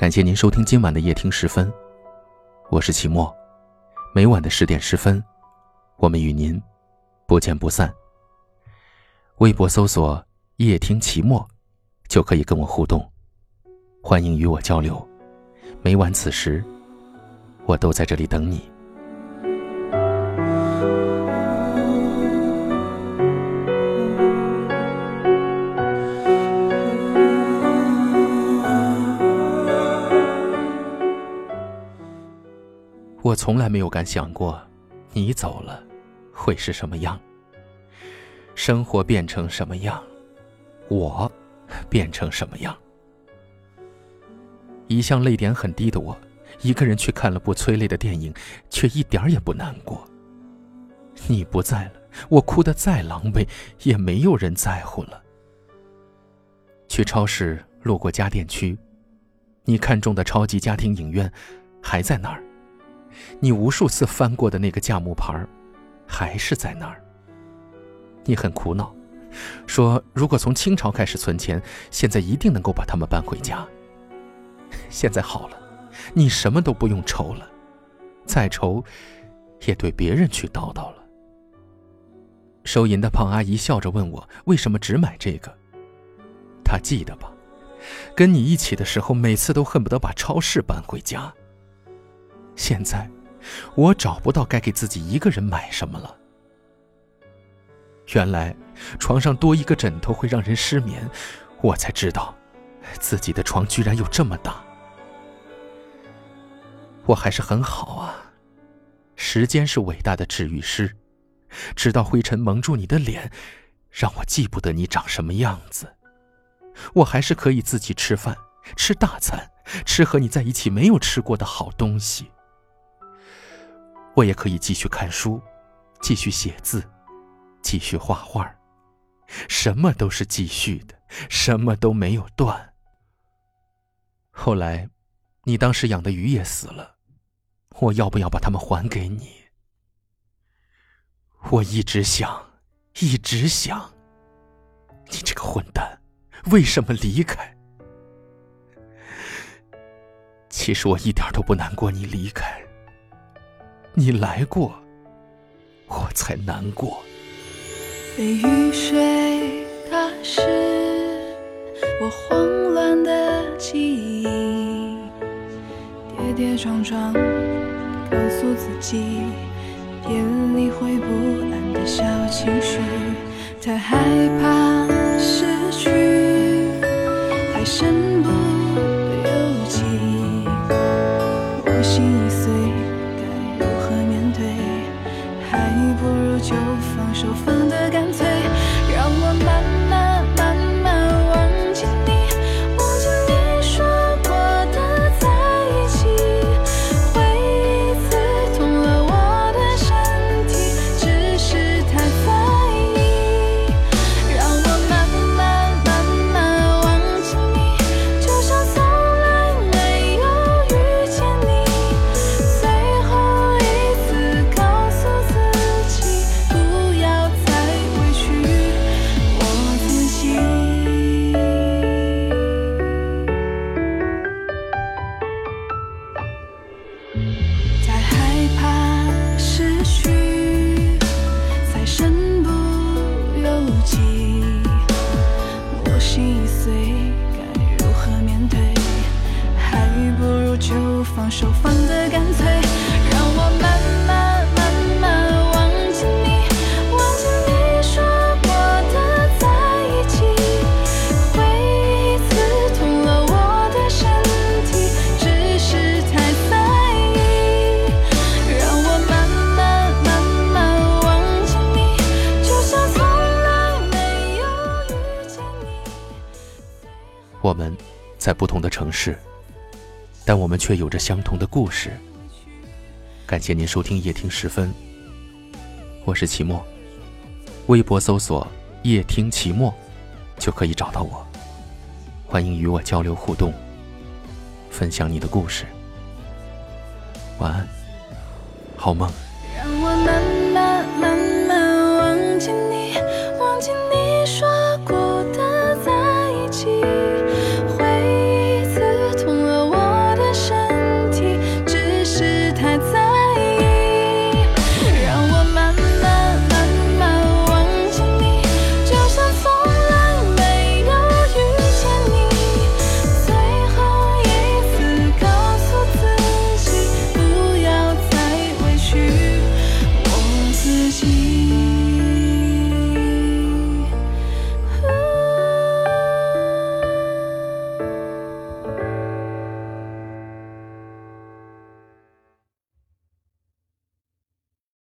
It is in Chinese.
感谢您收听今晚的夜听十分，我是齐墨。每晚的十点十分，我们与您不见不散。微博搜索“夜听齐墨”，就可以跟我互动，欢迎与我交流。每晚此时，我都在这里等你。我从来没有敢想过，你走了，会是什么样？生活变成什么样？我变成什么样？一向泪点很低的我，一个人去看了部催泪的电影，却一点也不难过。你不在了，我哭得再狼狈，也没有人在乎了。去超市路过家电区，你看中的超级家庭影院还在那儿。你无数次翻过的那个价目牌还是在那儿。你很苦恼，说如果从清朝开始存钱，现在一定能够把它们搬回家。现在好了，你什么都不用愁了，再愁，也对别人去叨叨了。收银的胖阿姨笑着问我，为什么只买这个？她记得吧？跟你一起的时候，每次都恨不得把超市搬回家。现在，我找不到该给自己一个人买什么了。原来，床上多一个枕头会让人失眠，我才知道，自己的床居然有这么大。我还是很好啊，时间是伟大的治愈师，直到灰尘蒙住你的脸，让我记不得你长什么样子，我还是可以自己吃饭，吃大餐，吃和你在一起没有吃过的好东西。我也可以继续看书，继续写字，继续画画，什么都是继续的，什么都没有断。后来，你当时养的鱼也死了，我要不要把它们还给你？我一直想，一直想，你这个混蛋，为什么离开？其实我一点都不难过你离开。你来过，我才难过。被雨水打湿我慌乱的记忆，跌跌撞撞，告诉自己别理会不安的小情绪，太害怕不如就放手，放得干脆，让我慢慢不放手，放的干脆，让我慢慢慢慢忘记你，忘记你说过的在一起，回忆刺痛了我的身体，只是太在意，让我慢慢慢慢忘记你，就像从来没有遇见你，我们在不同的城市。但我们却有着相同的故事。感谢您收听夜听时分，我是齐墨。微博搜索“夜听齐墨”，就可以找到我。欢迎与我交流互动，分享你的故事。晚安，好梦。让我慢慢慢慢